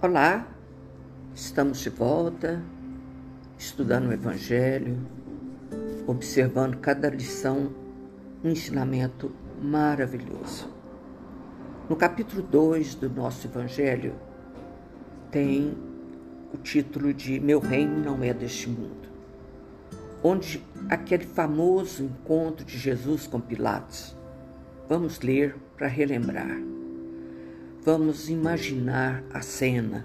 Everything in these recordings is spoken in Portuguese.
Olá, estamos de volta, estudando o Evangelho, observando cada lição, um ensinamento maravilhoso. No capítulo 2 do nosso Evangelho, tem o título de Meu Reino Não É Deste Mundo, onde aquele famoso encontro de Jesus com Pilatos. Vamos ler para relembrar. Vamos imaginar a cena,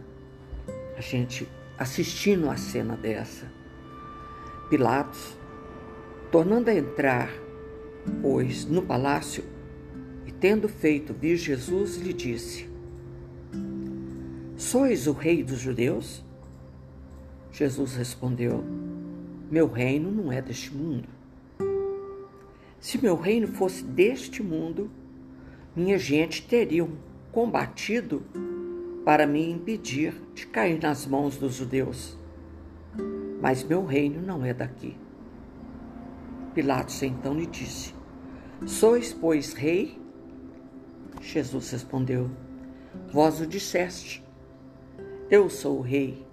a gente assistindo a cena dessa. Pilatos, tornando a entrar, pois, no palácio, e tendo feito vir Jesus, lhe disse: Sois o rei dos judeus? Jesus respondeu: Meu reino não é deste mundo. Se meu reino fosse deste mundo, minha gente teriam combatido para me impedir de cair nas mãos dos judeus. Mas meu reino não é daqui. Pilatos então lhe disse: Sois, pois, rei? Jesus respondeu: Vós o disseste. Eu sou o rei.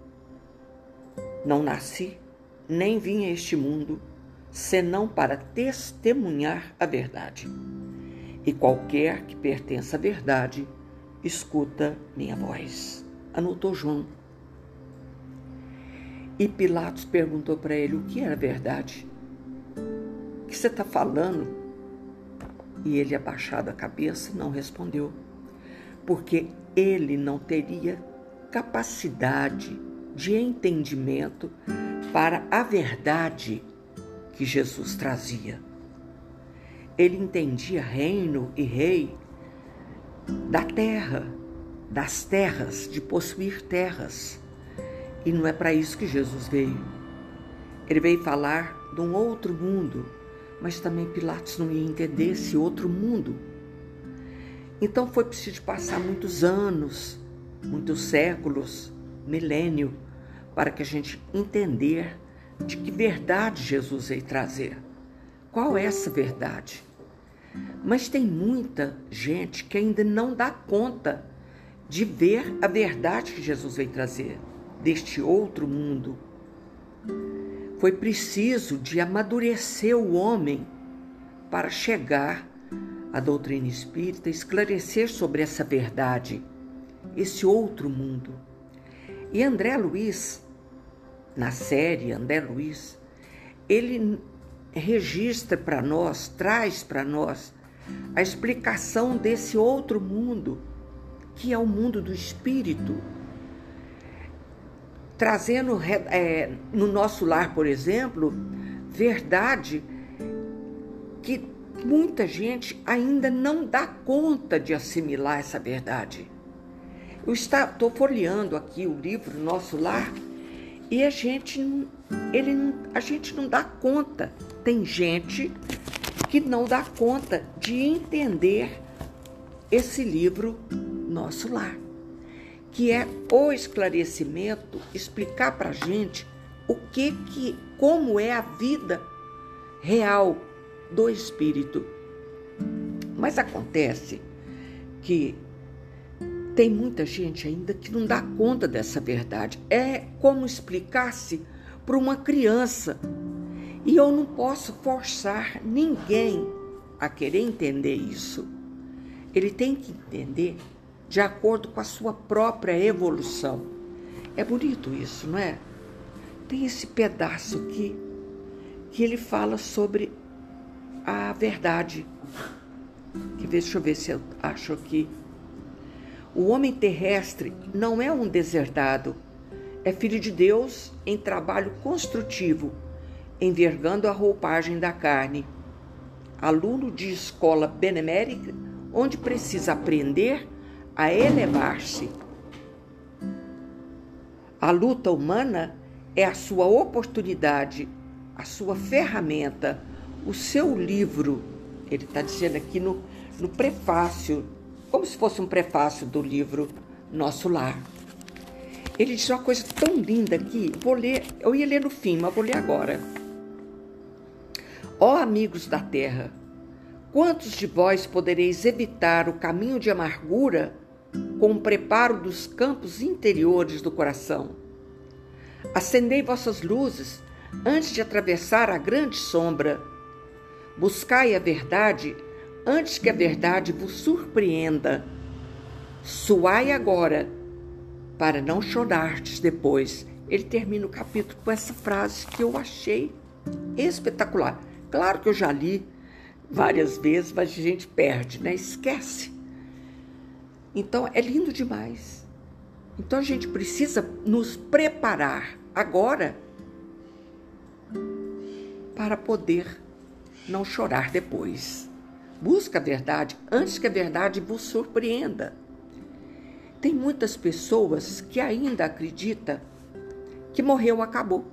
Não nasci, nem vim a este mundo, senão para testemunhar a verdade. E qualquer que pertença à verdade, escuta minha voz. Anotou João. E Pilatos perguntou para ele o que era verdade. O que você está falando? E ele, abaixado a cabeça, não respondeu, porque ele não teria capacidade de entendimento para a verdade que Jesus trazia. Ele entendia reino e rei da terra, das terras, de possuir terras. E não é para isso que Jesus veio. Ele veio falar de um outro mundo, mas também Pilatos não ia entender esse outro mundo. Então foi preciso passar muitos anos, muitos séculos, milênio, para que a gente entender de que verdade Jesus veio trazer. Qual é essa verdade? Mas tem muita gente que ainda não dá conta de ver a verdade que Jesus veio trazer deste outro mundo. Foi preciso de amadurecer o homem para chegar à doutrina espírita, esclarecer sobre essa verdade, esse outro mundo. E André Luiz, na série André Luiz, ele registra para nós, traz para nós a explicação desse outro mundo, que é o mundo do espírito. Trazendo é, no nosso lar, por exemplo, verdade que muita gente ainda não dá conta de assimilar essa verdade. Eu estou folheando aqui o livro Nosso Lar e a gente, ele, a gente não dá conta. Tem gente que não dá conta de entender esse livro Nosso Lar, que é o esclarecimento, explicar para a gente o que que, como é a vida real do espírito. Mas acontece que tem muita gente ainda que não dá conta dessa verdade. É como explicar-se para uma criança e eu não posso forçar ninguém a querer entender isso. Ele tem que entender de acordo com a sua própria evolução. É bonito isso, não é? Tem esse pedaço aqui que ele fala sobre a verdade. Que deixa eu ver se eu acho aqui. O homem terrestre não é um deserdado, é filho de Deus em trabalho construtivo envergando a roupagem da carne. Aluno de escola benemérita, onde precisa aprender a elevar-se. A luta humana é a sua oportunidade, a sua ferramenta, o seu livro. Ele está dizendo aqui no, no prefácio, como se fosse um prefácio do livro Nosso Lar. Ele diz uma coisa tão linda aqui, vou ler, eu ia ler no fim, mas vou ler agora. Ó amigos da terra, quantos de vós podereis evitar o caminho de amargura com o preparo dos campos interiores do coração. Acendei vossas luzes antes de atravessar a grande sombra. Buscai a verdade antes que a verdade vos surpreenda. Suai agora, para não chorardes depois. Ele termina o capítulo com essa frase que eu achei espetacular. Claro que eu já li várias vezes, mas a gente perde, né? Esquece. Então é lindo demais. Então a gente precisa nos preparar agora para poder não chorar depois. Busca a verdade antes que a verdade vos surpreenda. Tem muitas pessoas que ainda acreditam que morreu, acabou.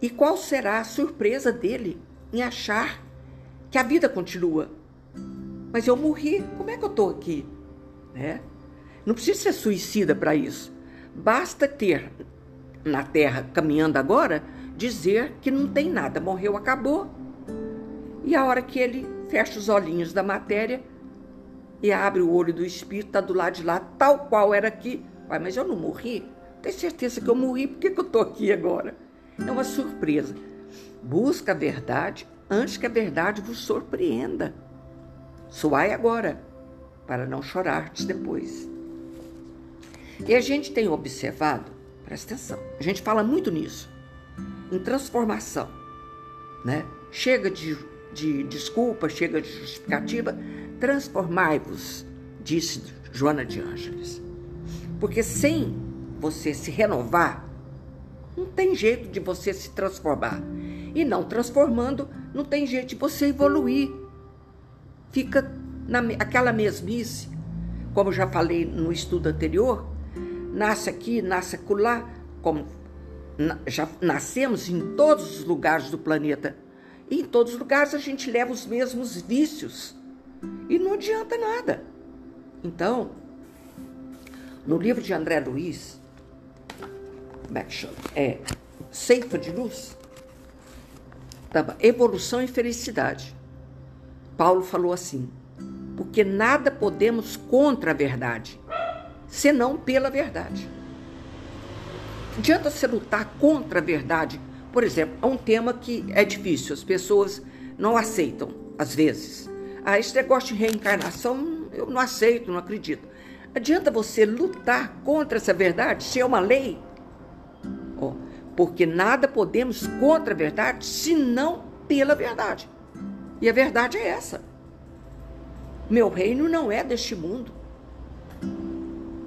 E qual será a surpresa dele em achar que a vida continua? Mas eu morri, como é que eu estou aqui? Né? Não precisa ser suicida para isso. Basta ter na Terra caminhando agora dizer que não tem nada, morreu, acabou. E a hora que ele fecha os olhinhos da matéria e abre o olho do espírito, está do lado de lá, tal qual era aqui. Uai, mas eu não morri? Tenho certeza que eu morri, por que, que eu estou aqui agora? É uma surpresa. Busca a verdade antes que a verdade vos surpreenda. Suai agora, para não chorardes depois. E a gente tem observado, presta atenção, a gente fala muito nisso, em transformação, né? Chega de, de desculpa, chega de justificativa, transformai-vos, disse Joana de Ângeles. Porque sem você se renovar, não tem jeito de você se transformar. E não transformando, não tem jeito de você evoluir. Fica naquela mesmice, como já falei no estudo anterior, nasce aqui, nasce acolá, como já nascemos em todos os lugares do planeta. E em todos os lugares a gente leva os mesmos vícios. E não adianta nada. Então, no livro de André Luiz, como é que chama? É Ceifa de Luz. Tava, evolução e felicidade. Paulo falou assim: porque nada podemos contra a verdade, senão pela verdade. Adianta você lutar contra a verdade. Por exemplo, é um tema que é difícil, as pessoas não aceitam, às vezes. Ah, esse negócio de reencarnação eu não aceito, não acredito. Adianta você lutar contra essa verdade se é uma lei? Oh, porque nada podemos contra a verdade senão pela verdade. E a verdade é essa. Meu reino não é deste mundo.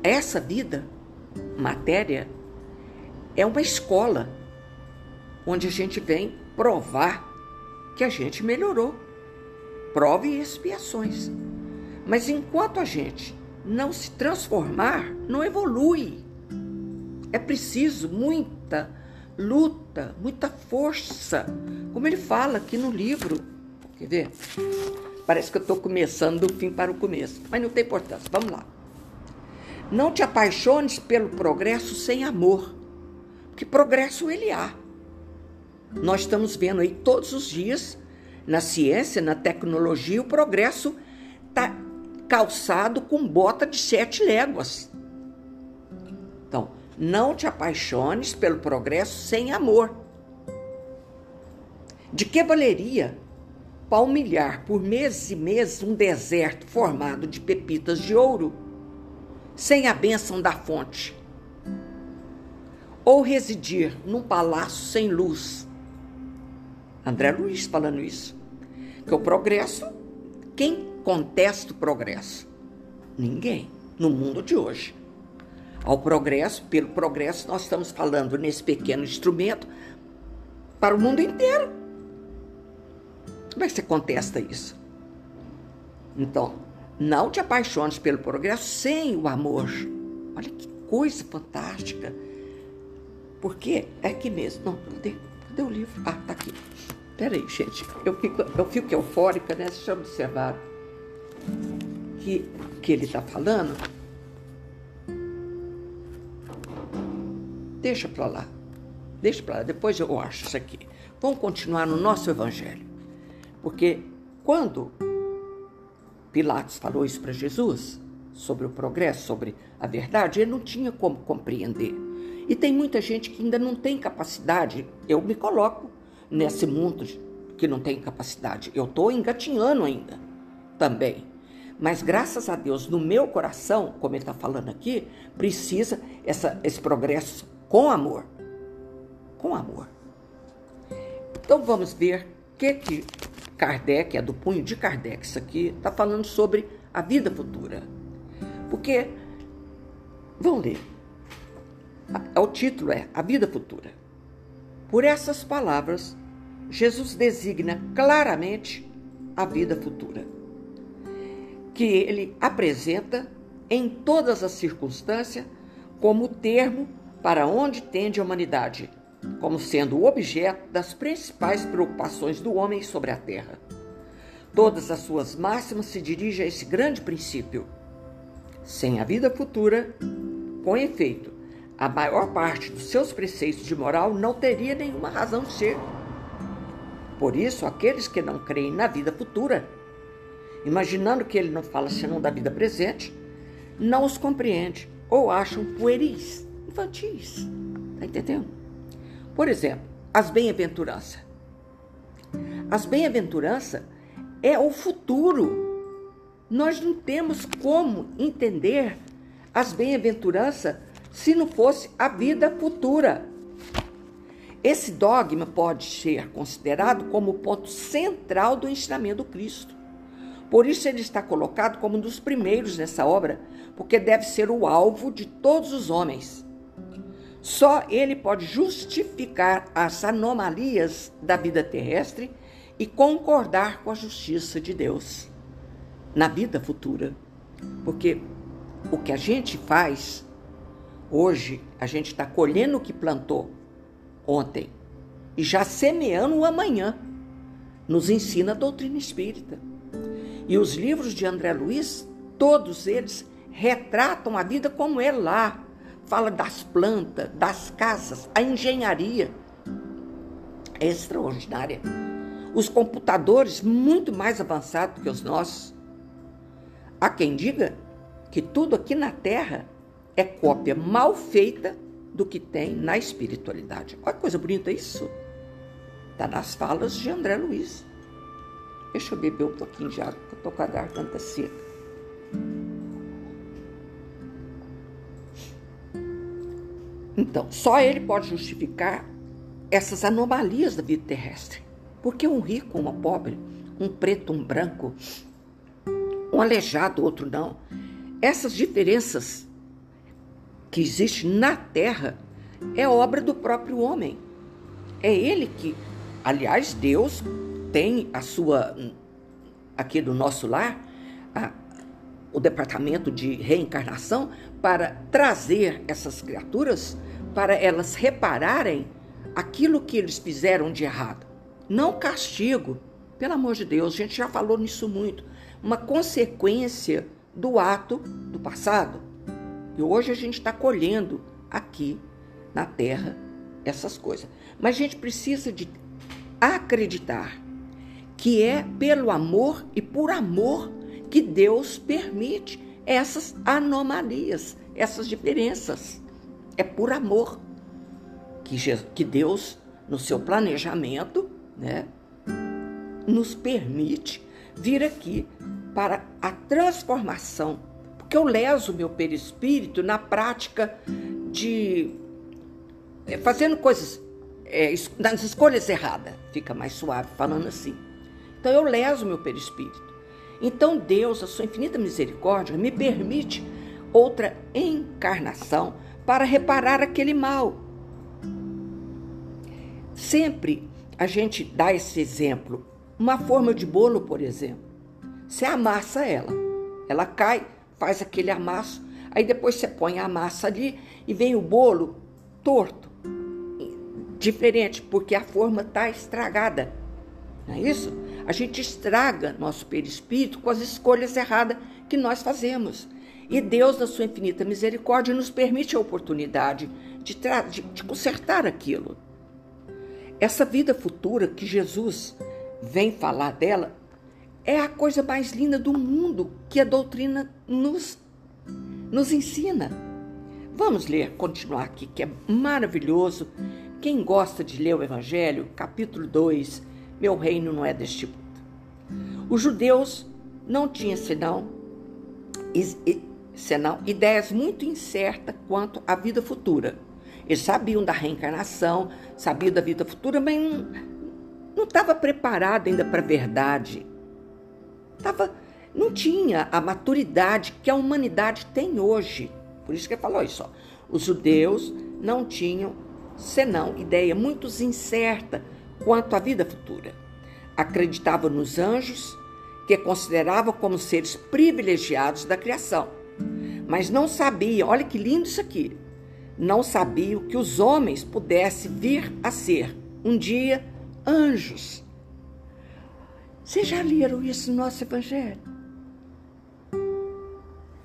Essa vida, matéria, é uma escola onde a gente vem provar que a gente melhorou. Prove e expiações. Mas enquanto a gente não se transformar, não evolui. É preciso muita luta, muita força, como ele fala aqui no livro. Quer ver? Parece que eu estou começando do fim para o começo, mas não tem importância. Vamos lá. Não te apaixones pelo progresso sem amor, porque progresso ele há. Nós estamos vendo aí todos os dias, na ciência, na tecnologia, o progresso está calçado com bota de sete léguas. Então, não te apaixones pelo progresso sem amor. De que valeria palmilhar por meses e meses um deserto formado de pepitas de ouro, sem a bênção da fonte? Ou residir num palácio sem luz? André Luiz falando isso. Que o progresso, quem contesta o progresso? Ninguém no mundo de hoje. Ao progresso, pelo progresso, nós estamos falando nesse pequeno instrumento para o mundo inteiro. Como é que você contesta isso? Então, não te apaixones pelo progresso sem o amor. Olha que coisa fantástica. Porque é aqui mesmo. Não, cadê, cadê o livro? Ah, tá aqui. Peraí, gente. Eu fico, eu fico eufórica, né? Deixa eu observar que, que ele está falando. Deixa para lá. Deixa para lá. Depois eu acho isso aqui. Vamos continuar no nosso evangelho. Porque quando Pilatos falou isso para Jesus, sobre o progresso, sobre a verdade, ele não tinha como compreender. E tem muita gente que ainda não tem capacidade. Eu me coloco nesse mundo que não tem capacidade. Eu estou engatinhando ainda também. Mas graças a Deus, no meu coração, como ele está falando aqui, precisa essa, esse progresso com amor. Com amor. Então vamos ver o que, que Kardec, é do punho de Kardec, isso aqui, está falando sobre a vida futura. Porque, vamos ler. O título é A Vida Futura. Por essas palavras, Jesus designa claramente a vida futura, que ele apresenta em todas as circunstâncias como termo para onde tende a humanidade, como sendo o objeto das principais preocupações do homem sobre a terra. Todas as suas máximas se dirigem a esse grande princípio. Sem a vida futura, com efeito, a maior parte dos seus preceitos de moral não teria nenhuma razão de ser. Por isso, aqueles que não creem na vida futura, imaginando que ele não fala senão da vida presente, não os compreende ou acham pueris, infantis. Está entendendo? Por exemplo, as bem-aventuranças. As bem-aventuranças é o futuro. Nós não temos como entender as bem-aventuranças se não fosse a vida futura. Esse dogma pode ser considerado como o ponto central do ensinamento do Cristo. Por isso ele está colocado como um dos primeiros nessa obra, porque deve ser o alvo de todos os homens. Só ele pode justificar as anomalias da vida terrestre e concordar com a justiça de Deus na vida futura. Porque o que a gente faz Hoje a gente está colhendo o que plantou ontem e já semeando o amanhã. Nos ensina a doutrina espírita. E os livros de André Luiz, todos eles retratam a vida como é lá. Fala das plantas, das casas, a engenharia. É extraordinária. Os computadores muito mais avançados que os nossos. Há quem diga que tudo aqui na Terra é cópia mal feita do que tem na espiritualidade. Olha que coisa bonita isso. Está nas falas de André Luiz. Deixa eu beber um pouquinho de água, que eu estou com a garganta seca. Então, só ele pode justificar essas anomalias da vida terrestre. Porque um rico, uma pobre, um preto, um branco, um aleijado, outro não. Essas diferenças que existe na terra é obra do próprio homem. É ele que, aliás, Deus tem a sua, aqui do nosso lar, a, o departamento de reencarnação para trazer essas criaturas para elas repararem aquilo que eles fizeram de errado. Não castigo, pelo amor de Deus, a gente já falou nisso muito. Uma consequência do ato do passado. E hoje a gente está colhendo aqui na terra essas coisas. Mas a gente precisa de acreditar que é pelo amor e por amor que Deus permite essas anomalias, essas diferenças. É por amor que, Jesus, que Deus, no seu planejamento, né, nos permite vir aqui para a transformação porque eu leso meu perispírito na prática de é, fazendo coisas, é, nas escolhas erradas, fica mais suave falando assim. Então eu leso meu perispírito. Então Deus, a sua infinita misericórdia, me permite outra encarnação para reparar aquele mal. Sempre a gente dá esse exemplo. Uma forma de bolo, por exemplo. Você amassa ela, ela cai, faz aquele amasso, aí depois você põe a massa ali e vem o bolo torto, diferente, porque a forma está estragada. Não é isso? A gente estraga nosso perispírito com as escolhas erradas que nós fazemos. E Deus, na sua infinita misericórdia, nos permite a oportunidade de, de, de consertar aquilo. Essa vida futura que Jesus vem falar dela é a coisa mais linda do mundo que a doutrina nos nos ensina. Vamos ler, continuar aqui, que é maravilhoso. Quem gosta de ler o Evangelho, capítulo 2, Meu reino não é deste mundo. Os judeus não tinham senão, senão ideias muito incertas quanto à vida futura. Eles sabiam da reencarnação, sabiam da vida futura, mas não estava preparado ainda para a verdade. Tava, não tinha a maturidade que a humanidade tem hoje. Por isso que ele falou isso. Ó. Os judeus não tinham senão ideia muito incerta quanto à vida futura. Acreditavam nos anjos, que consideravam como seres privilegiados da criação, mas não sabiam, olha que lindo isso aqui, não sabiam que os homens pudessem vir a ser um dia anjos. Vocês já leram isso no nosso Evangelho?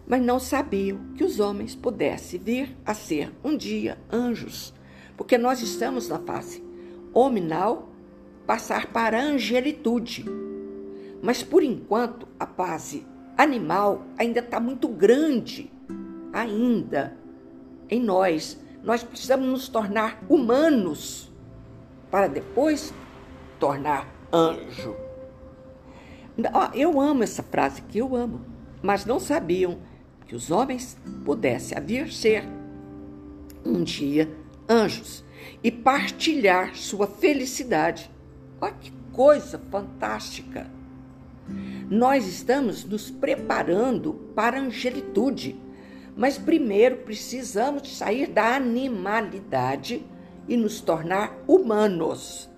Mas não sabiam que os homens pudessem vir a ser um dia anjos, porque nós estamos na fase hominal, passar para a angelitude. Mas por enquanto a fase animal ainda está muito grande, ainda em nós. Nós precisamos nos tornar humanos para depois tornar anjo. Eu amo essa frase que eu amo, mas não sabiam que os homens pudessem vir ser um dia anjos e partilhar sua felicidade. Olha que coisa fantástica! Nós estamos nos preparando para a angelitude, mas primeiro precisamos sair da animalidade e nos tornar humanos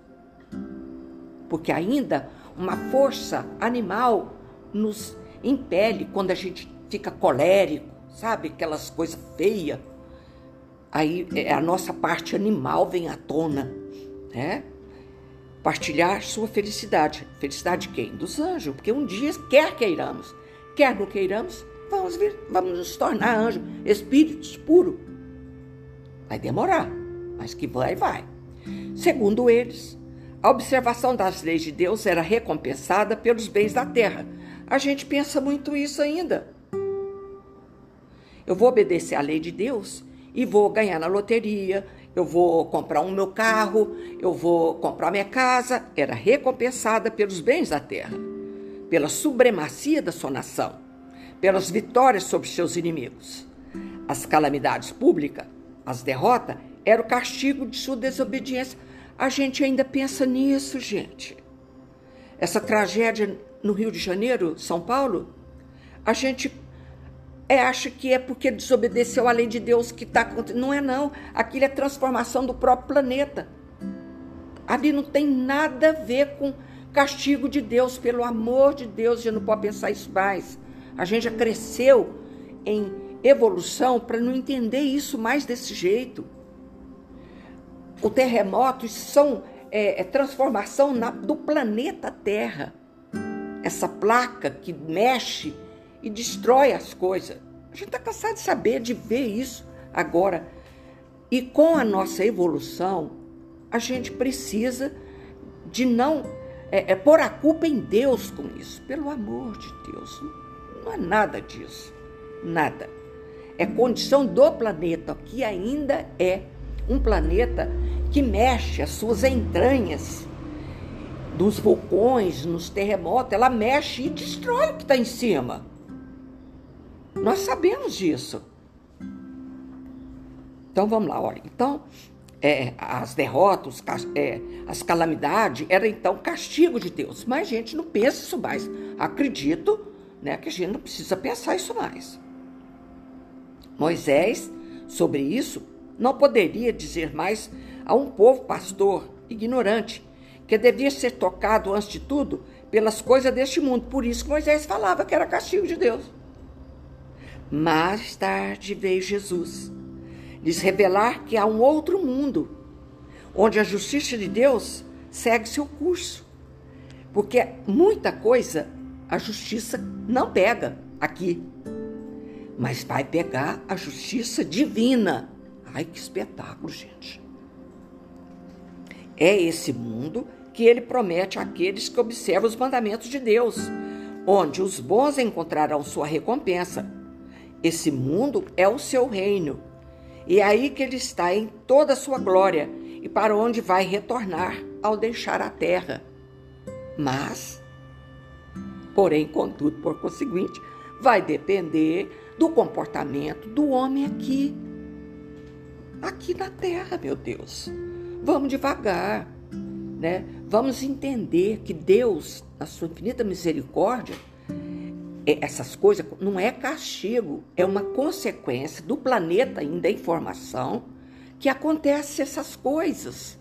porque ainda uma força animal nos impele quando a gente fica colérico, sabe? Aquelas coisas feias. Aí é, a nossa parte animal vem à tona, né? Partilhar sua felicidade. Felicidade de quem? Dos anjos, porque um dia, quer queiramos, quer não queiramos, vamos, vir, vamos nos tornar anjos, espíritos puros. Vai demorar, mas que vai, vai. Segundo eles, a observação das leis de Deus era recompensada pelos bens da terra. A gente pensa muito isso ainda. Eu vou obedecer à lei de Deus e vou ganhar na loteria, eu vou comprar um meu carro, eu vou comprar minha casa. Era recompensada pelos bens da terra, pela supremacia da sua nação, pelas vitórias sobre seus inimigos. As calamidades públicas, as derrotas, era o castigo de sua desobediência a gente ainda pensa nisso, gente. Essa tragédia no Rio de Janeiro, São Paulo, a gente é, acha que é porque desobedeceu a lei de Deus que está acontecendo. Não é, não. Aquilo é transformação do próprio planeta. Ali não tem nada a ver com castigo de Deus. Pelo amor de Deus, a gente não pode pensar isso mais. A gente já cresceu em evolução para não entender isso mais desse jeito o terremoto são é, é transformação na, do planeta Terra. Essa placa que mexe e destrói as coisas. A gente está cansado de saber, de ver isso agora. E com a nossa evolução, a gente precisa de não é, é, pôr a culpa em Deus com isso. Pelo amor de Deus, não, não é nada disso. Nada. É condição do planeta, que ainda é um planeta que mexe as suas entranhas, dos vulcões, nos terremotos, ela mexe e destrói o que está em cima. Nós sabemos disso. Então vamos lá, olha. Então, é, as derrotas, é, as calamidades, era então castigo de Deus. Mas a gente não pensa isso mais. Acredito né, que a gente não precisa pensar isso mais. Moisés, sobre isso, não poderia dizer mais a um povo pastor ignorante, que devia ser tocado, antes de tudo, pelas coisas deste mundo. Por isso que Moisés falava que era castigo de Deus. Mais tarde veio Jesus lhes revelar que há um outro mundo, onde a justiça de Deus segue seu curso. Porque muita coisa a justiça não pega aqui, mas vai pegar a justiça divina. Ai, que espetáculo, gente. É esse mundo que ele promete àqueles que observam os mandamentos de Deus, onde os bons encontrarão sua recompensa Esse mundo é o seu reino. E é aí que ele está em toda a sua glória e para onde vai retornar ao deixar a terra. Mas, porém, contudo, por conseguinte, vai depender do comportamento do homem aqui. Aqui na terra, meu Deus. Vamos devagar, né? Vamos entender que Deus, na sua infinita misericórdia, é, essas coisas não é castigo, é uma consequência do planeta ainda em formação que acontece essas coisas,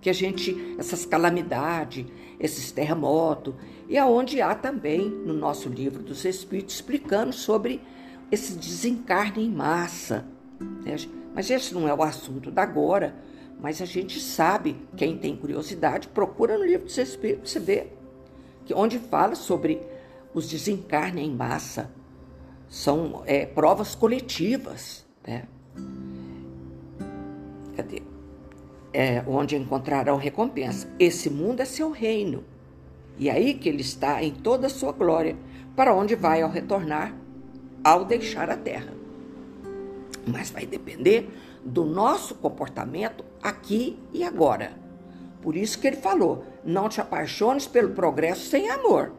que a gente, essas calamidades, esses terremotos, e aonde há também no nosso livro dos Espíritos explicando sobre esse desencarne em massa. Né? Mas esse não é o assunto da agora, mas a gente sabe, quem tem curiosidade, procura no livro dos Espíritos, você vê, que onde fala sobre os desencarnes em massa. São é, provas coletivas, né? Cadê? É, onde encontrarão recompensa. Esse mundo é seu reino. E aí que ele está em toda a sua glória, para onde vai ao retornar, ao deixar a terra. Mas vai depender do nosso comportamento aqui e agora. Por isso que ele falou: não te apaixones pelo progresso sem amor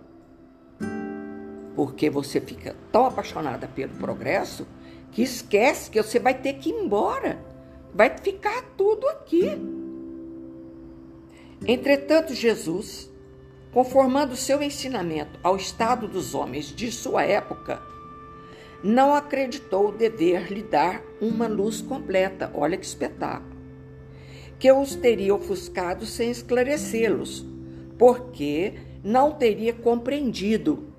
porque você fica tão apaixonada pelo progresso que esquece que você vai ter que ir embora. Vai ficar tudo aqui. Entretanto, Jesus, conformando seu ensinamento ao estado dos homens de sua época, não acreditou dever lhe dar uma luz completa. Olha que espetáculo! Que os teria ofuscado sem esclarecê-los, porque não teria compreendido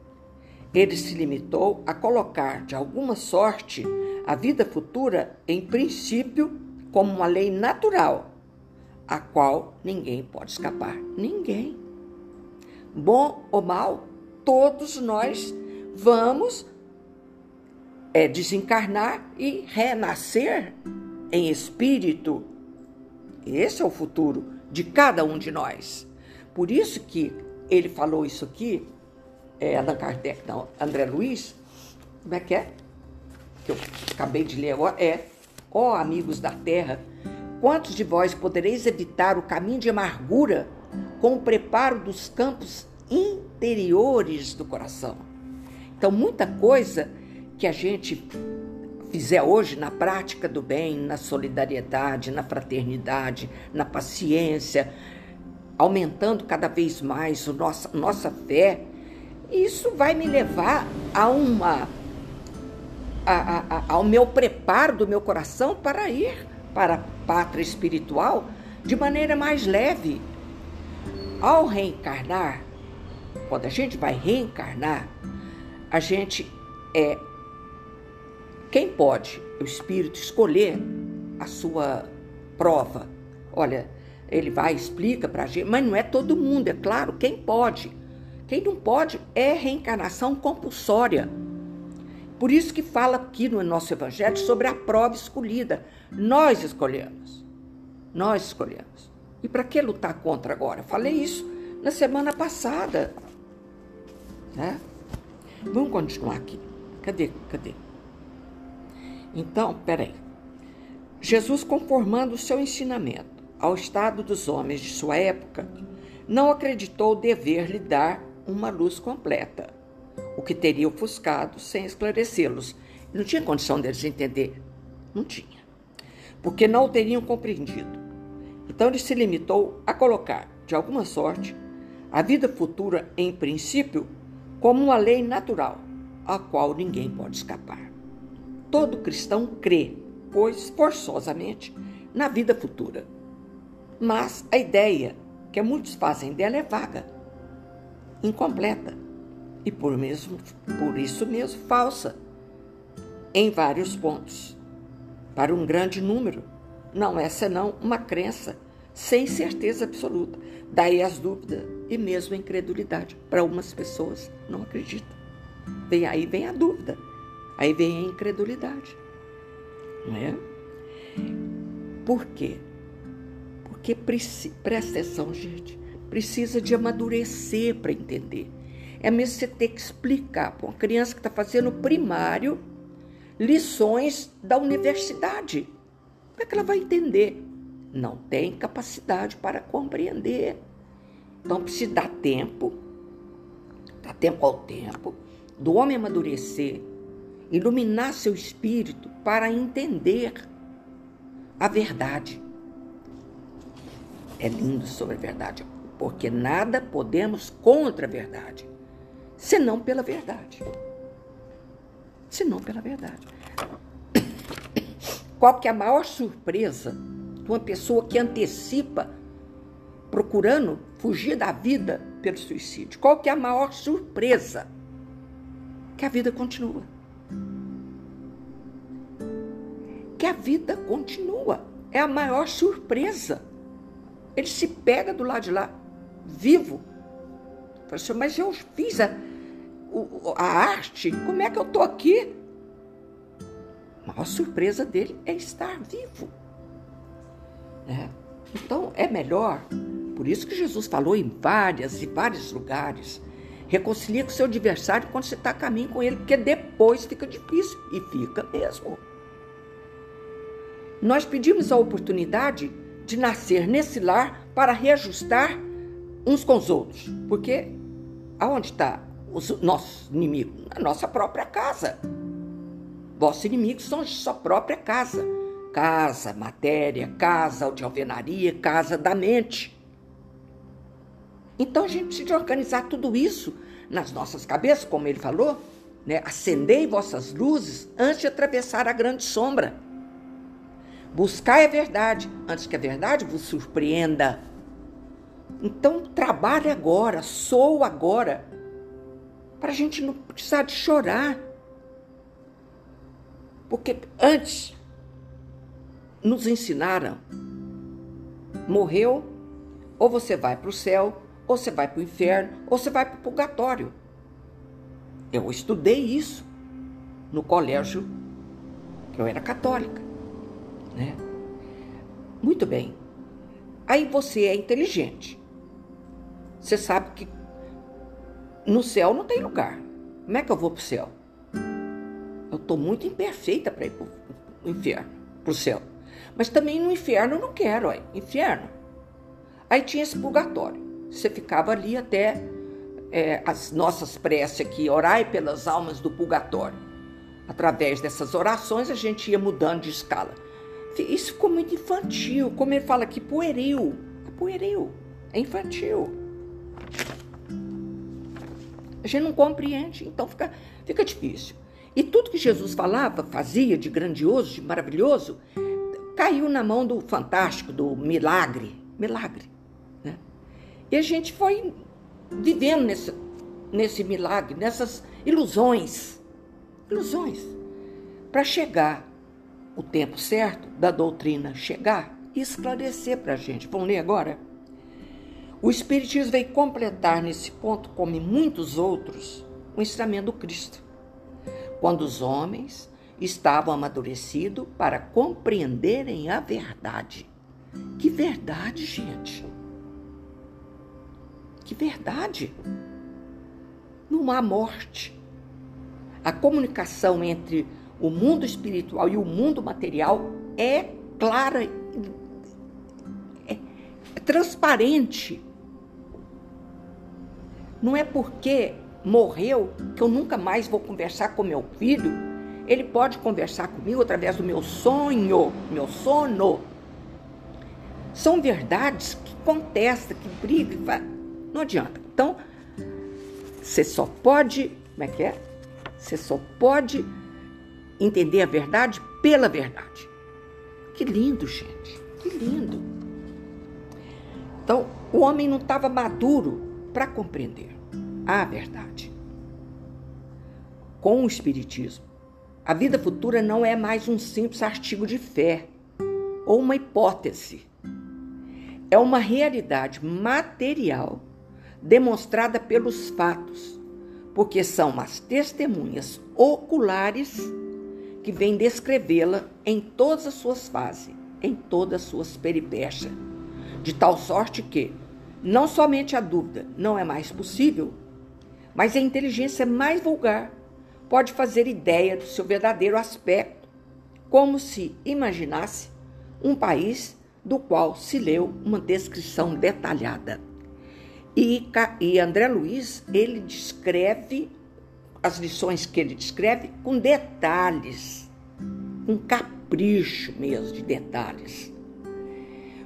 ele se limitou a colocar, de alguma sorte, a vida futura em princípio como uma lei natural, a qual ninguém pode escapar. Ninguém. Bom ou mal, todos nós vamos é, desencarnar e renascer em espírito. Esse é o futuro de cada um de nós. Por isso que ele falou isso aqui é, Allan Kardec, não, André Luiz, como é que é? Que eu acabei de ler agora, é, ó oh, amigos da terra, quantos de vós podereis evitar o caminho de amargura com o preparo dos campos interiores do coração? Então, muita coisa que a gente fizer hoje na prática do bem, na solidariedade, na fraternidade, na paciência, aumentando cada vez mais a nossa, nossa fé, isso vai me levar a uma a, a, ao meu preparo do meu coração para ir para a pátria espiritual de maneira mais leve. Ao reencarnar, quando a gente vai reencarnar, a gente é quem pode, o espírito, escolher a sua prova. Olha, ele vai explica para a gente, mas não é todo mundo, é claro, quem pode. Quem não pode é reencarnação compulsória. Por isso que fala aqui no nosso evangelho sobre a prova escolhida. Nós escolhemos. Nós escolhemos. E para que lutar contra agora? Falei isso na semana passada. Né? Vamos continuar aqui. Cadê? Cadê? Então, peraí. Jesus, conformando o seu ensinamento ao estado dos homens de sua época, não acreditou dever lhe dar uma luz completa, o que teria ofuscado sem esclarecê-los. Não tinha condição deles entender. Não tinha. Porque não o teriam compreendido. Então ele se limitou a colocar, de alguma sorte, a vida futura em princípio como uma lei natural, a qual ninguém pode escapar. Todo cristão crê, pois forçosamente, na vida futura. Mas a ideia que muitos fazem dela é vaga incompleta e por, mesmo, por isso mesmo falsa em vários pontos. Para um grande número, não é senão uma crença sem certeza absoluta. Daí as dúvidas e mesmo a incredulidade. Para algumas pessoas não acreditam. Vem aí vem a dúvida, aí vem a incredulidade, não é? Por quê? Porque presta atenção, gente precisa de amadurecer para entender. É mesmo você ter que explicar para uma criança que está fazendo primário, lições da universidade. Como é que ela vai entender? Não tem capacidade para compreender. Então precisa dar tempo, dar tempo ao tempo, do homem amadurecer, iluminar seu espírito para entender a verdade. É lindo sobre a verdade, porque nada podemos contra a verdade, senão pela verdade. Senão pela verdade. Qual que é a maior surpresa de uma pessoa que antecipa procurando fugir da vida pelo suicídio? Qual que é a maior surpresa? Que a vida continua. Que a vida continua. É a maior surpresa. Ele se pega do lado de lá, vivo. Fala assim, mas eu fiz a, a arte, como é que eu estou aqui? A maior surpresa dele é estar vivo. Né? Então é melhor, por isso que Jesus falou em várias e vários lugares, reconcilia com seu adversário quando você está a caminho com ele, porque depois fica difícil, e fica mesmo. Nós pedimos a oportunidade de nascer nesse lar para reajustar uns com os outros, porque aonde está os nossos inimigos? Na nossa própria casa. Vossos inimigos são de sua própria casa. Casa, matéria, casa de alvenaria, casa da mente. Então a gente precisa organizar tudo isso nas nossas cabeças, como ele falou, né? Acendei vossas luzes antes de atravessar a grande sombra. Buscai a verdade antes que a verdade vos surpreenda. Então trabalhe agora, sou agora, para a gente não precisar de chorar. Porque antes nos ensinaram: morreu, ou você vai para o céu, ou você vai para o inferno, ou você vai para o purgatório. Eu estudei isso no colégio, que eu era católica. Né? Muito bem. Aí você é inteligente. Você sabe que no céu não tem lugar. Como é que eu vou para o céu? Eu estou muito imperfeita para ir para o inferno, para o céu. Mas também no inferno eu não quero, aí. inferno. Aí tinha esse purgatório. Você ficava ali até é, as nossas preces aqui, orai pelas almas do purgatório. Através dessas orações a gente ia mudando de escala. Isso ficou muito infantil, como ele fala aqui, pueril. É pueril, é infantil. A gente não compreende, então fica, fica difícil. E tudo que Jesus falava, fazia de grandioso, de maravilhoso, caiu na mão do fantástico, do milagre. Milagre. Né? E a gente foi vivendo nesse, nesse milagre, nessas ilusões. Ilusões. Para chegar o tempo certo da doutrina chegar e esclarecer para a gente. Vamos ler agora? O Espiritismo veio completar nesse ponto, como em muitos outros, o ensinamento do Cristo quando os homens estavam amadurecidos para compreenderem a verdade. Que verdade, gente! Que verdade! Não há morte. A comunicação entre o mundo espiritual e o mundo material é clara, é, transparente. Não é porque morreu, que eu nunca mais vou conversar com meu filho, ele pode conversar comigo através do meu sonho, meu sono. São verdades que contesta, que briga, não adianta. Então, você só pode, como é que é? Você só pode entender a verdade pela verdade. Que lindo, gente. Que lindo. Então, o homem não estava maduro para compreender a verdade. Com o Espiritismo, a vida futura não é mais um simples artigo de fé ou uma hipótese. É uma realidade material demonstrada pelos fatos, porque são as testemunhas oculares que vêm descrevê-la em todas as suas fases, em todas as suas peripécias, de tal sorte que não somente a dúvida não é mais possível, mas a inteligência mais vulgar pode fazer ideia do seu verdadeiro aspecto, como se imaginasse um país do qual se leu uma descrição detalhada. E, e André Luiz, ele descreve as lições que ele descreve com detalhes, com capricho mesmo de detalhes.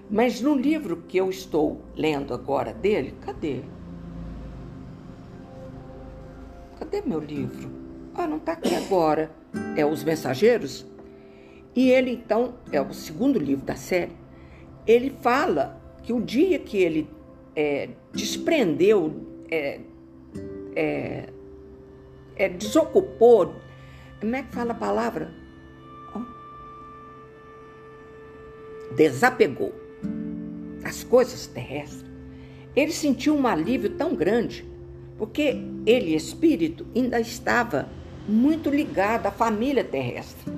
Mas no livro que eu estou lendo agora dele, cadê? Cadê meu livro? Ah, não está aqui agora. É Os Mensageiros. E ele, então, é o segundo livro da série. Ele fala que o dia que ele é, desprendeu, é, é, é, desocupou, como é que fala a palavra? Desapegou das coisas terrestres. Ele sentiu um alívio tão grande, porque ele, espírito, ainda estava muito ligado à família terrestre.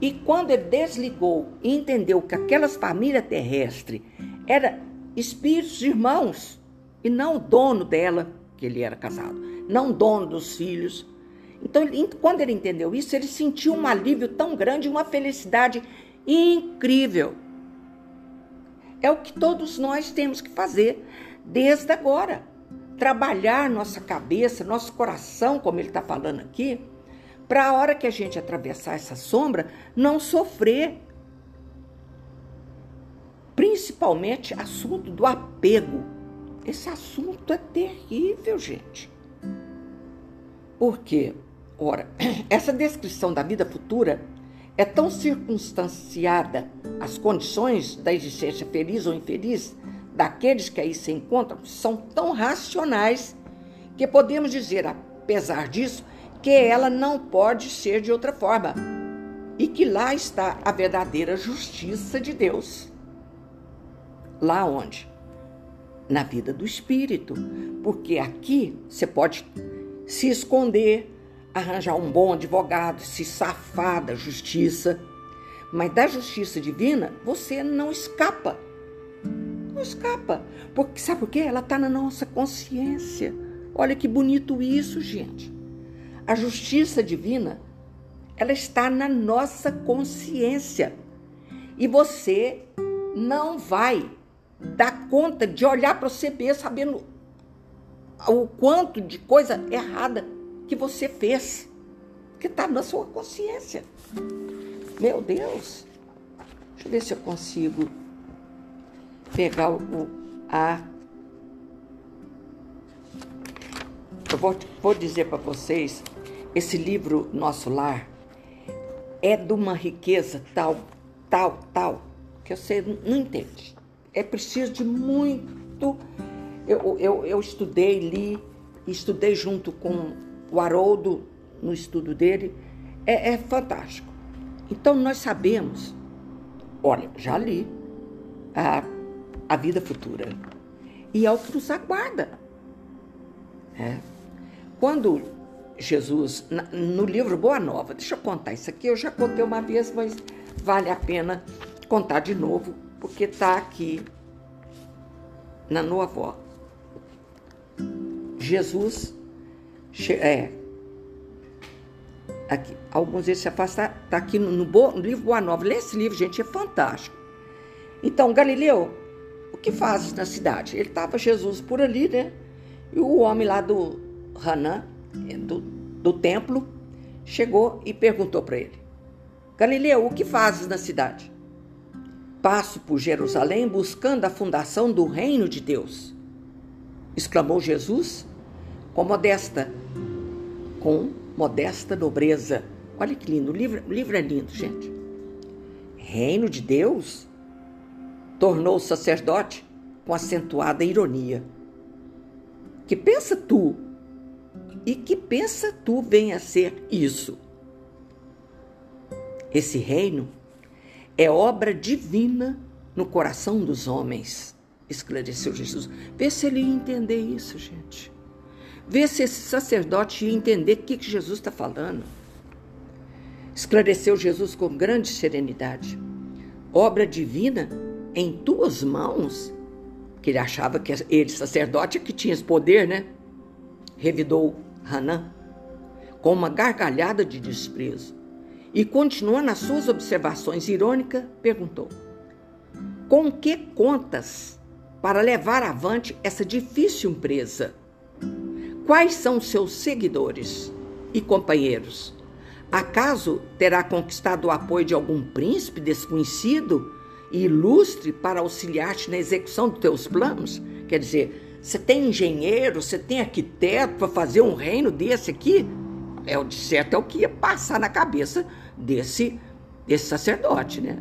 E quando ele desligou e entendeu que aquelas famílias terrestres eram espíritos irmãos e não o dono dela, que ele era casado, não dono dos filhos. Então, quando ele entendeu isso, ele sentiu um alívio tão grande, uma felicidade incrível. É o que todos nós temos que fazer desde agora. Trabalhar nossa cabeça, nosso coração, como ele está falando aqui, para a hora que a gente atravessar essa sombra, não sofrer. Principalmente assunto do apego. Esse assunto é terrível, gente. Por quê? Ora, essa descrição da vida futura é tão circunstanciada as condições da existência feliz ou infeliz daqueles que aí se encontram são tão racionais que podemos dizer, apesar disso, que ela não pode ser de outra forma e que lá está a verdadeira justiça de Deus. Lá onde? Na vida do espírito, porque aqui você pode se esconder, arranjar um bom advogado, se safar da justiça, mas da justiça divina você não escapa. Não escapa. Porque sabe por quê? Ela está na nossa consciência. Olha que bonito isso, gente. A justiça divina, ela está na nossa consciência. E você não vai dar conta de olhar para você mesmo sabendo o quanto de coisa errada que você fez, que está na sua consciência. Meu Deus, deixa eu ver se eu consigo pegar o A. Eu vou, vou dizer para vocês esse livro Nosso Lar é de uma riqueza tal, tal, tal, que você não entende. É preciso de muito. Eu, eu, eu estudei, li, estudei junto com o Haroldo no estudo dele. É, é fantástico. Então nós sabemos, olha, já li a, a vida futura. E é o que nos aguarda. É. Quando Jesus, no livro Boa Nova. Deixa eu contar isso aqui, eu já contei uma vez, mas vale a pena contar de novo, porque está aqui na Nova. Jesus, é, aqui, alguns vezes se afastar, está aqui no, no, livro Boa Nova. Lê esse livro, gente, é fantástico. Então, Galileu, o que fazes na cidade? Ele estava Jesus por ali, né? E o homem lá do Hanan, do, do templo, chegou e perguntou para ele: Galileu, o que fazes na cidade? Passo por Jerusalém buscando a fundação do reino de Deus, exclamou Jesus com modesta, com modesta nobreza. Olha que lindo, o livro, o livro é lindo, gente. Reino de Deus? Tornou o sacerdote com acentuada ironia. Que pensa tu e que pensa tu venha a ser isso? Esse reino é obra divina no coração dos homens, esclareceu Jesus. Vê se ele ia entender isso, gente. Vê se esse sacerdote ia entender o que Jesus está falando. Esclareceu Jesus com grande serenidade. Obra divina em tuas mãos, que ele achava que ele, sacerdote, que tinha esse poder, né? Revidou Hanã. com uma gargalhada de desprezo. E, continuando as suas observações irônicas, perguntou: Com que contas para levar avante essa difícil empresa? Quais são seus seguidores e companheiros? Acaso terá conquistado o apoio de algum príncipe desconhecido e ilustre para auxiliar-te na execução dos teus planos? Quer dizer, você tem engenheiro, você tem arquiteto para fazer um reino desse aqui? É o de certo é o que ia passar na cabeça desse, desse sacerdote, né?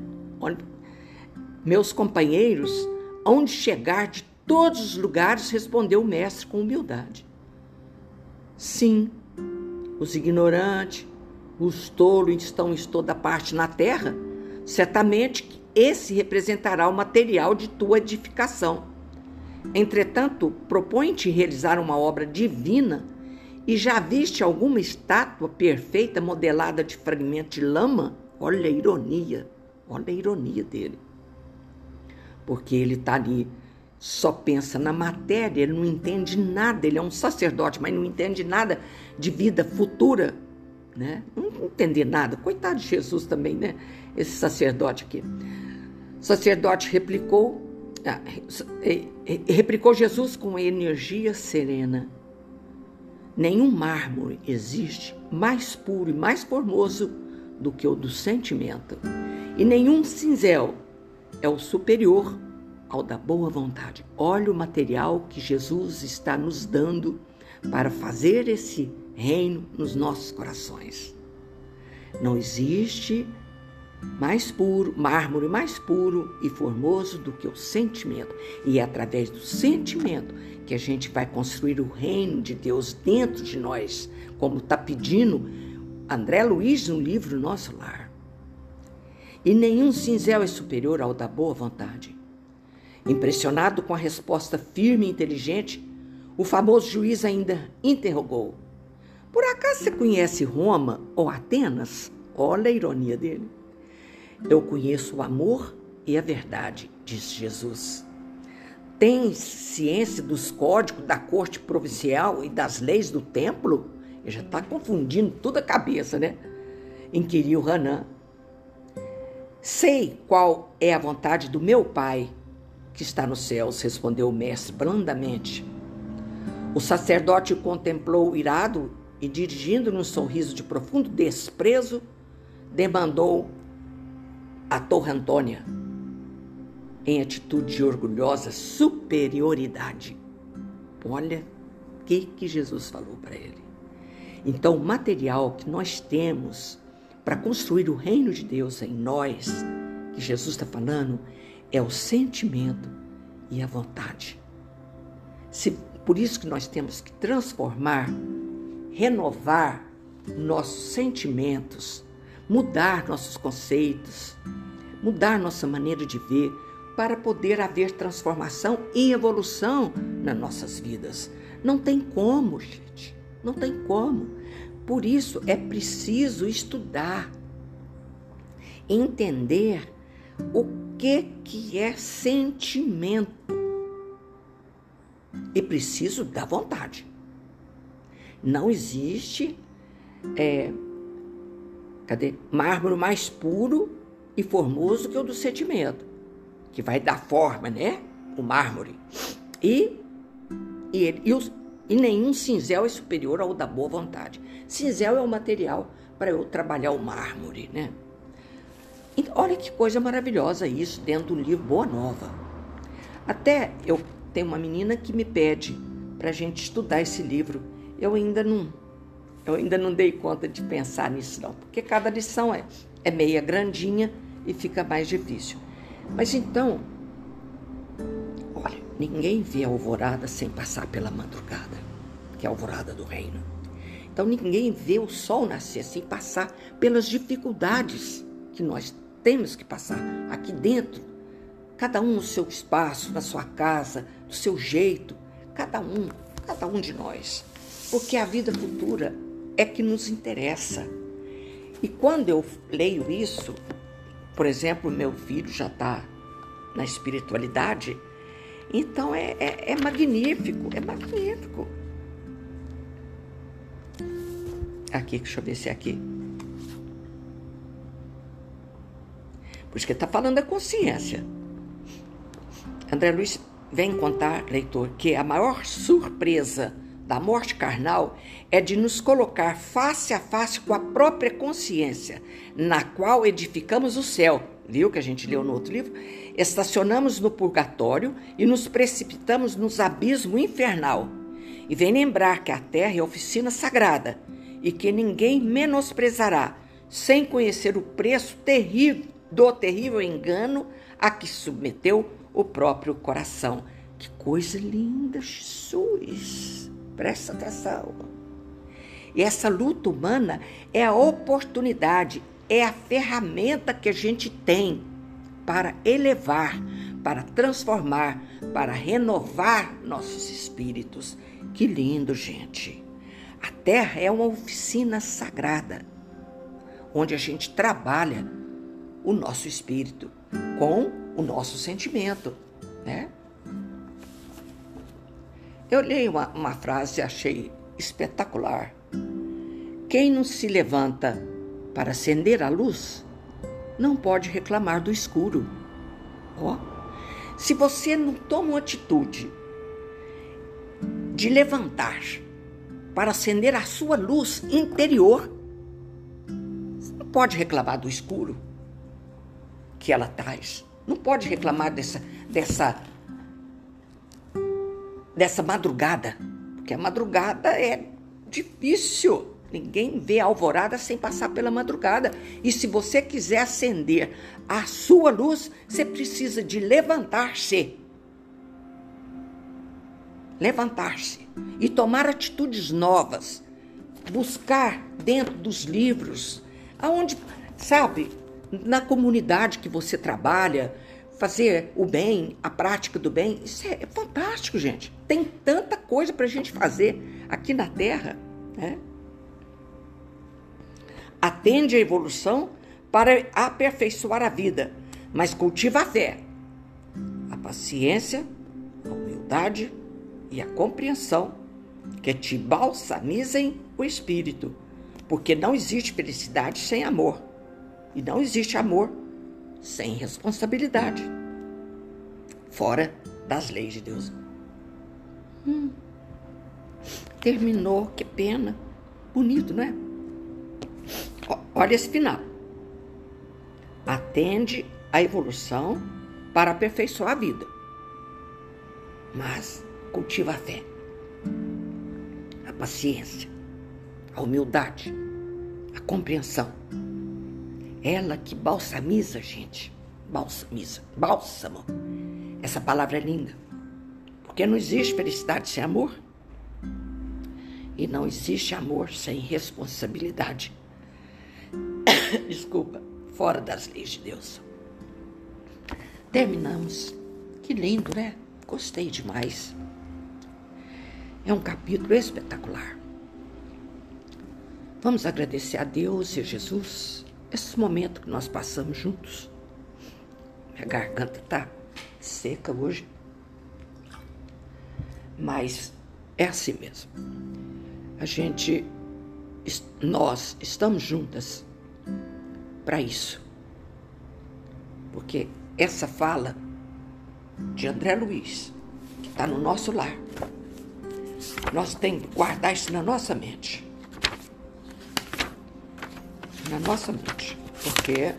Meus companheiros, onde chegar de todos os lugares, respondeu o mestre com humildade. Sim, os ignorantes, os tolos estão em toda parte na terra, certamente esse representará o material de tua edificação. Entretanto, propõe-te realizar uma obra divina e já viste alguma estátua perfeita modelada de fragmento de lama? Olha a ironia, olha a ironia dele. Porque ele está ali, só pensa na matéria, ele não entende nada, ele é um sacerdote, mas não entende nada de vida futura, né? Não entende nada. Coitado de Jesus também, né? Esse sacerdote aqui. O sacerdote replicou, ah, replicou Jesus com energia serena. Nenhum mármore existe mais puro e mais formoso do que o do sentimento, e nenhum cinzel é o superior ao da boa vontade. Olha o material que Jesus está nos dando para fazer esse reino nos nossos corações. Não existe mais puro, mármore mais puro e formoso do que o sentimento. E é através do sentimento que a gente vai construir o reino de Deus dentro de nós, como está pedindo André Luiz no livro Nosso Lar. E nenhum cinzel é superior ao da boa vontade. Impressionado com a resposta firme e inteligente, o famoso juiz ainda interrogou: Por acaso você conhece Roma ou Atenas? Olha a ironia dele. Eu conheço o amor e a verdade, disse Jesus tem ciência dos códigos da corte provincial e das leis do templo? Ele já está confundindo toda a cabeça, né? Inquiriu Hanan. Sei qual é a vontade do meu pai que está nos céus, respondeu o mestre brandamente. O sacerdote o contemplou irado e, dirigindo-lhe um sorriso de profundo desprezo, demandou a Torre Antônia em atitude de orgulhosa superioridade. Olha o que, que Jesus falou para ele. Então, o material que nós temos para construir o reino de Deus em nós, que Jesus está falando, é o sentimento e a vontade. Se, por isso que nós temos que transformar, renovar nossos sentimentos, mudar nossos conceitos, mudar nossa maneira de ver, para poder haver transformação e evolução nas nossas vidas. Não tem como, gente. Não tem como. Por isso é preciso estudar, entender o que que é sentimento. E preciso da vontade. Não existe é, cadê? mármore mais puro e formoso que o do sentimento que vai dar forma, né? O mármore. E, e, ele, e, e nenhum cinzel é superior ao da boa vontade. Cinzel é o material para eu trabalhar o mármore, né? E olha que coisa maravilhosa isso dentro do livro Boa Nova. Até eu tenho uma menina que me pede para a gente estudar esse livro. Eu ainda não, eu ainda não dei conta de pensar nisso não, porque cada lição é, é meia grandinha e fica mais difícil. Mas então, olha, ninguém vê a alvorada sem passar pela madrugada, que é a alvorada do reino. Então ninguém vê o sol nascer sem passar pelas dificuldades que nós temos que passar aqui dentro. Cada um no seu espaço, na sua casa, do seu jeito, cada um, cada um de nós. Porque a vida futura é que nos interessa. E quando eu leio isso, por exemplo, meu filho já está na espiritualidade, então é, é, é magnífico, é magnífico. Aqui, deixa eu ver se é aqui. Por isso que ele está falando da consciência. André Luiz vem contar, leitor, que a maior surpresa da morte carnal é de nos colocar face a face com a própria consciência, na qual edificamos o céu. Viu que a gente leu no outro livro? Estacionamos no purgatório e nos precipitamos nos abismo infernal. E vem lembrar que a terra é oficina sagrada e que ninguém menosprezará sem conhecer o preço terrível do terrível engano a que submeteu o próprio coração. Que coisa linda, Jesus! Presta atenção. E essa luta humana é a oportunidade, é a ferramenta que a gente tem para elevar, para transformar, para renovar nossos espíritos. Que lindo, gente! A Terra é uma oficina sagrada, onde a gente trabalha o nosso espírito com o nosso sentimento, né? Eu li uma, uma frase e achei espetacular. Quem não se levanta para acender a luz não pode reclamar do escuro. Ó, se você não toma uma atitude de levantar para acender a sua luz interior, você não pode reclamar do escuro que ela traz. Não pode reclamar dessa, dessa dessa madrugada, porque a madrugada é difícil. Ninguém vê a alvorada sem passar pela madrugada. E se você quiser acender a sua luz, você precisa de levantar-se. Levantar-se e tomar atitudes novas. Buscar dentro dos livros, aonde, sabe, na comunidade que você trabalha, fazer o bem, a prática do bem, isso é, fantástico, gente. Tem tanta coisa para a gente fazer aqui na Terra. Né? Atende a evolução para aperfeiçoar a vida, mas cultiva a fé, a paciência, a humildade e a compreensão que te balsamizem o espírito, porque não existe felicidade sem amor e não existe amor sem responsabilidade, fora das leis de Deus. Hum. Terminou, que pena. Bonito, não é? Olha esse final. Atende a evolução para aperfeiçoar a vida, mas cultiva a fé, a paciência, a humildade, a compreensão ela que balsamiza, gente. Balsamiza. Bálsamo. Essa palavra é linda. Porque não existe felicidade sem amor. E não existe amor sem responsabilidade. Desculpa, fora das leis de Deus. Terminamos. Que lindo, né? Gostei demais. É um capítulo espetacular. Vamos agradecer a Deus e a Jesus esse momento que nós passamos juntos. Minha garganta tá seca hoje. Mas é assim mesmo. A gente, nós estamos juntas para isso. Porque essa fala de André Luiz, que está no nosso lar, nós temos que guardar isso na nossa mente na nossa mente, porque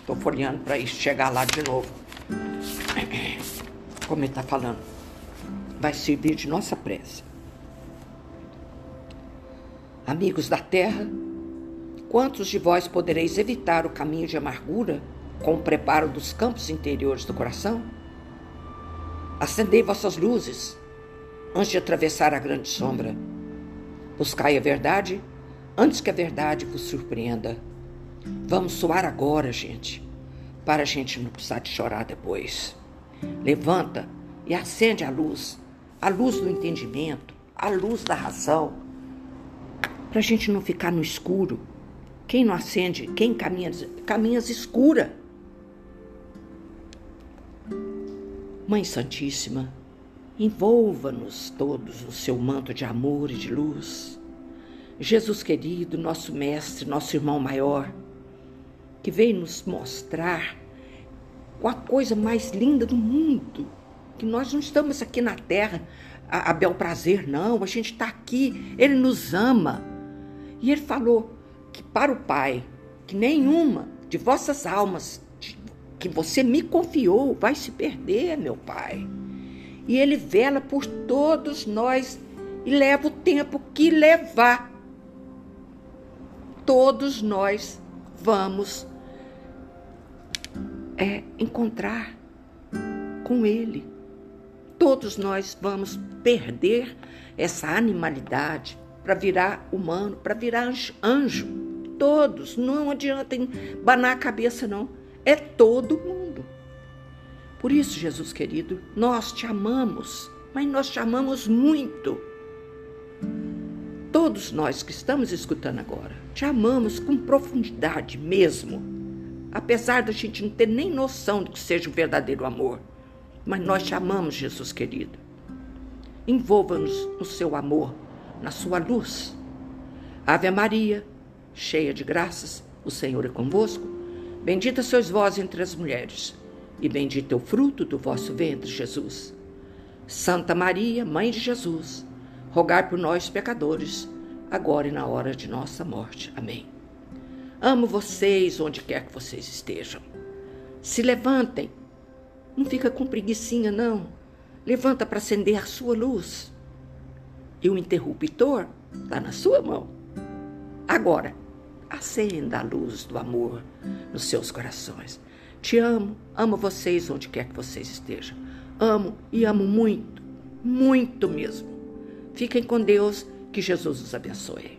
estou folheando para isso chegar lá de novo. Como ele está falando, vai servir de nossa prece. Amigos da terra, quantos de vós podereis evitar o caminho de amargura com o preparo dos campos interiores do coração? Acendei vossas luzes antes de atravessar a grande sombra. Buscai a verdade antes que a verdade vos surpreenda. Vamos soar agora, gente, para a gente não precisar de chorar depois. Levanta e acende a luz, a luz do entendimento, a luz da razão, para a gente não ficar no escuro. Quem não acende, quem caminha, caminha escura. Mãe Santíssima, envolva-nos todos no seu manto de amor e de luz Jesus querido, nosso mestre, nosso irmão maior, que veio nos mostrar a coisa mais linda do mundo, que nós não estamos aqui na terra a, a bel prazer, não, a gente está aqui, ele nos ama. E ele falou que para o Pai, que nenhuma de vossas almas que você me confiou vai se perder, meu Pai. E Ele vela por todos nós e leva o tempo que levar. Todos nós vamos é, encontrar com Ele. Todos nós vamos perder essa animalidade para virar humano, para virar anjo. Todos, não adianta banar a cabeça, não. É todo mundo. Por isso, Jesus querido, nós te amamos, mas nós te amamos muito. Todos nós que estamos escutando agora, te amamos com profundidade mesmo. Apesar da gente não ter nem noção do que seja o verdadeiro amor. Mas nós te amamos, Jesus querido. Envolva-nos no seu amor, na sua luz. Ave Maria, cheia de graças, o Senhor é convosco. Bendita sois vós entre as mulheres, e bendito é o fruto do vosso ventre, Jesus. Santa Maria, Mãe de Jesus, rogai por nós, pecadores, agora e na hora de nossa morte. Amém. Amo vocês onde quer que vocês estejam. Se levantem. Não fica com preguiçinha, não. Levanta para acender a sua luz. E o interruptor está na sua mão. Agora, acenda a luz do amor nos seus corações. Te amo, amo vocês onde quer que vocês estejam. Amo e amo muito, muito mesmo. Fiquem com Deus, que Jesus os abençoe.